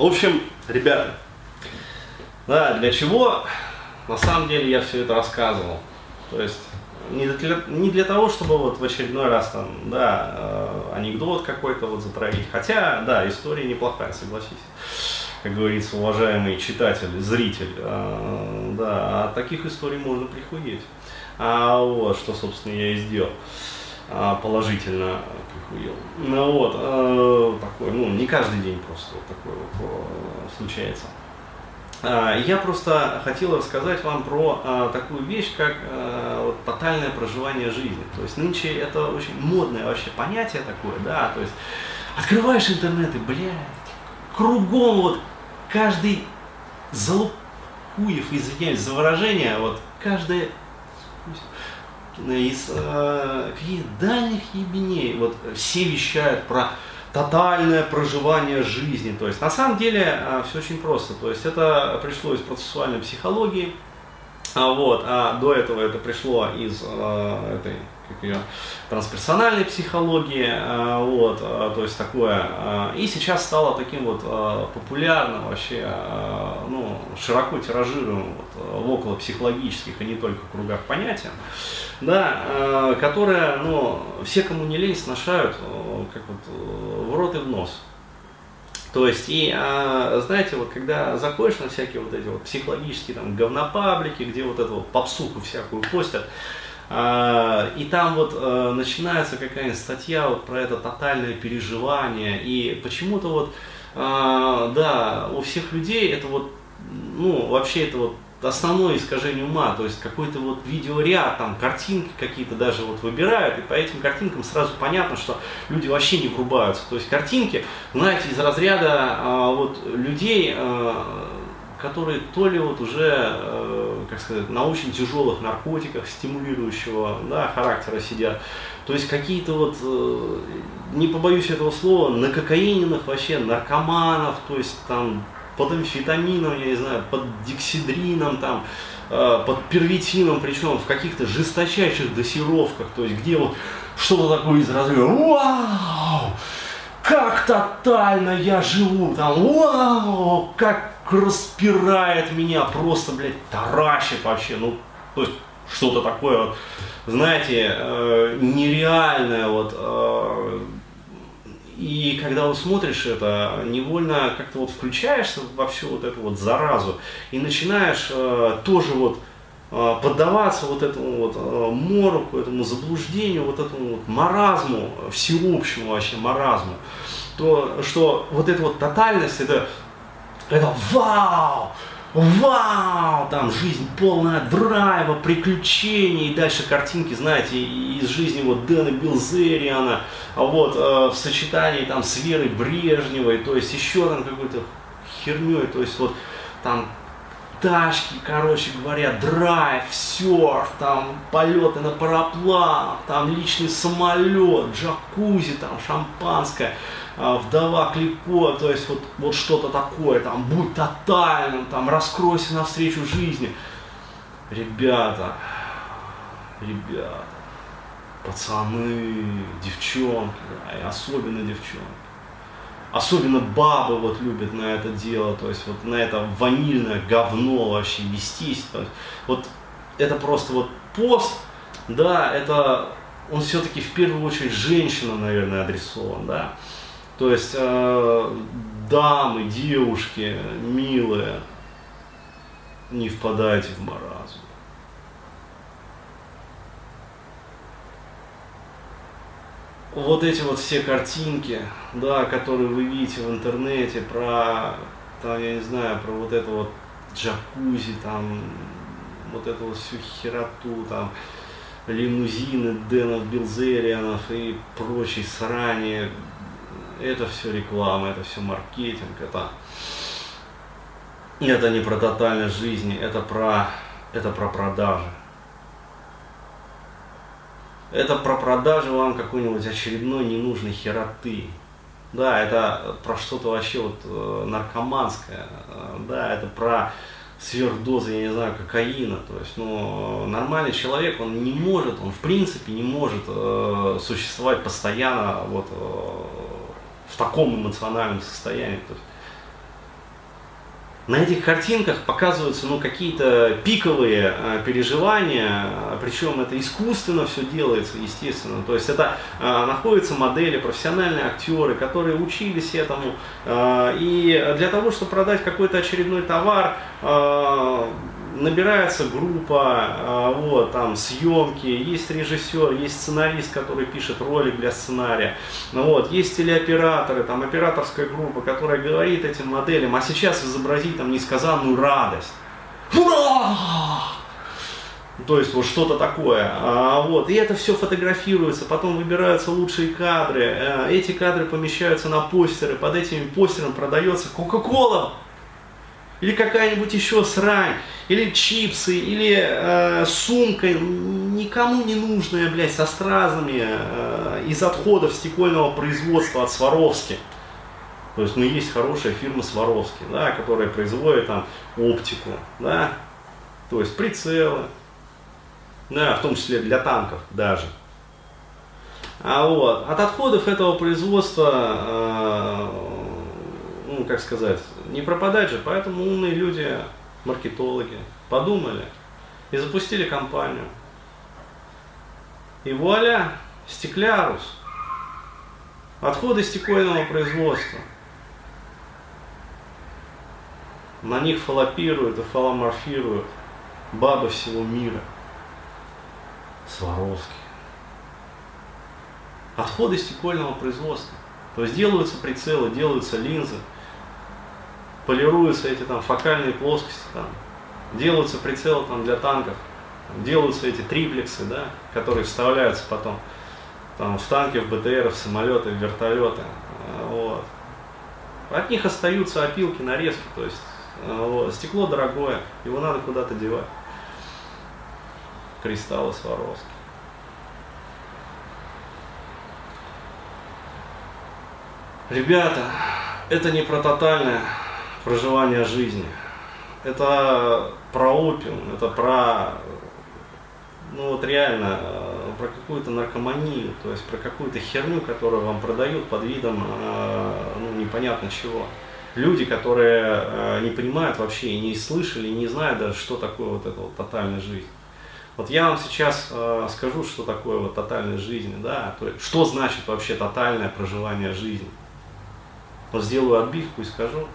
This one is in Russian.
В общем, ребята, да, для чего на самом деле я все это рассказывал. То есть не для, не для того, чтобы вот в очередной раз там, да, э, анекдот какой-то вот затравить. Хотя, да, история неплохая, согласись. Как говорится, уважаемый читатель, зритель, э, да, от таких историй можно прихуеть. А вот, что, собственно, я и сделал. А, положительно прихуел. Ну вот, э, такой, ну, не каждый день просто такое вот э, случается. А, я просто хотел рассказать вам про а, такую вещь, как а, вот, тотальное проживание жизни. То есть нынче это очень модное вообще понятие такое, да, то есть открываешь интернет и, блядь, кругом вот каждый залупуев, извиняюсь за выражение, вот каждая из э, каких дальних ебеней, вот все вещают про тотальное проживание жизни. То есть на самом деле а, все очень просто. То есть это пришло из процессуальной психологии, а, вот, а до этого это пришло из а, этой как ее, трансперсональной психологии, а, вот, а, то есть такое, а, и сейчас стало таким вот а, популярным вообще, а, ну, широко тиражируемым вот, в около психологических и не только кругах понятием да, э, которая, ну, все, кому не лень, сношают, э, как вот, э, в рот и в нос. То есть, и, а, знаете, вот когда заходишь на всякие вот эти вот психологические там говнопаблики, где вот эту вот попсуху всякую постят, а, и там вот а, начинается какая-нибудь статья вот про это тотальное переживание, и почему-то вот, а, да, у всех людей это вот, ну, вообще это вот основное искажение ума, то есть какой-то вот видеоряд, там картинки какие-то даже вот выбирают, и по этим картинкам сразу понятно, что люди вообще не врубаются. То есть картинки, знаете, из разряда а, вот людей, а, которые то ли вот уже, а, как сказать, на очень тяжелых наркотиках стимулирующего да, характера сидят, то есть какие-то вот, э, не побоюсь этого слова, на кокаиненных вообще наркоманов, то есть там под амфетамином, я не знаю, под диксидрином, там, э, под первитином, причем в каких-то жесточайших дозировках, то есть где вот что-то такое из разряда «Вау! Как тотально я живу!» там «Вау! Как распирает меня!» Просто, блядь, таращит вообще, ну, то есть что-то такое вот, знаете, э, нереальное вот, э, и когда вот смотришь это, невольно как-то вот включаешься во всю вот эту вот заразу и начинаешь э, тоже вот э, поддаваться вот этому вот э, мороку, этому заблуждению, вот этому вот маразму, всеобщему вообще маразму, то что вот эта вот тотальность, это, это вау, вау, там жизнь полная драйва, приключений, и дальше картинки, знаете, из жизни вот Дэна Билзериана, а вот э, в сочетании там с Верой Брежневой, то есть еще там какой-то херней, то есть вот там тачки, короче говоря, драйв, серф, там полеты на парапланах, там личный самолет, джакузи, там шампанское. А, вдова Клико, то есть вот, вот что-то такое, там, будь тотальным, там, раскройся навстречу жизни. Ребята, ребята, пацаны, девчонки, да, и особенно девчонки. Особенно бабы вот любят на это дело, то есть вот на это ванильное говно вообще вестись. То есть, вот это просто вот пост, да, это он все-таки в первую очередь женщинам, наверное, адресован, да. То есть э, дамы, девушки, милые, не впадайте в маразм. Вот эти вот все картинки, да, которые вы видите в интернете про, там, я не знаю, про вот это вот джакузи, там, вот эту вот всю хероту, там, лимузины Дэнов Билзерианов и прочей срани, это все реклама, это все маркетинг, это, это не про тотальность жизни, это про, это про продажи. Это про продажи вам какой-нибудь очередной ненужной хероты. Да, это про что-то вообще вот э, наркоманское. Да, это про сверхдозы, я не знаю, кокаина. То есть, ну, нормальный человек, он не может, он в принципе не может э, существовать постоянно вот, э, в таком эмоциональном состоянии. То есть, на этих картинках показываются ну, какие-то пиковые э, переживания, причем это искусственно все делается, естественно. То есть это э, находятся модели, профессиональные актеры, которые учились этому. Э, и для того, чтобы продать какой-то очередной товар, э, набирается группа, а, вот, там, съемки, есть режиссер, есть сценарист, который пишет ролик для сценария, ну, вот, есть телеоператоры, там, операторская группа, которая говорит этим моделям, а сейчас изобразить там несказанную радость. Ура! То есть вот что-то такое. А, вот. И это все фотографируется, потом выбираются лучшие кадры. Э, эти кадры помещаются на постеры, под этими постерами продается Кока-Кола или какая-нибудь еще срань, или чипсы, или э, сумка никому не нужная, блядь, со стразами э, из отходов стекольного производства от Сваровски. То есть, ну, есть хорошая фирма Сваровски, да, которая производит там оптику, да, то есть прицелы, да, в том числе для танков даже. А вот, от отходов этого производства э, ну, как сказать, не пропадать же, поэтому умные люди, маркетологи, подумали и запустили компанию. И вуаля, стеклярус, отходы стекольного производства. На них фалопируют и фаломорфируют бабы всего мира. Сваровский. Отходы стекольного производства. То есть делаются прицелы, делаются линзы, полируются эти там фокальные плоскости, там, делаются прицелы там, для танков, делаются эти триплексы, да, которые вставляются потом там, в танки, в БТР, в самолеты, в вертолеты. Вот. От них остаются опилки, нарезки, то есть вот. стекло дорогое, его надо куда-то девать. Кристаллы Сваровски. Ребята, это не про тотальное проживания жизни. Это про опиум, это про, ну вот реально, э, про какую-то наркоманию, то есть про какую-то херню, которую вам продают под видом, э, ну, непонятно чего. Люди, которые э, не понимают вообще не слышали, не знают даже, что такое вот эта вот тотальная жизнь. Вот я вам сейчас скажу, что такое вот тотальная жизнь, да, то есть, что значит вообще тотальное проживание жизни. Вот сделаю отбивку и скажу.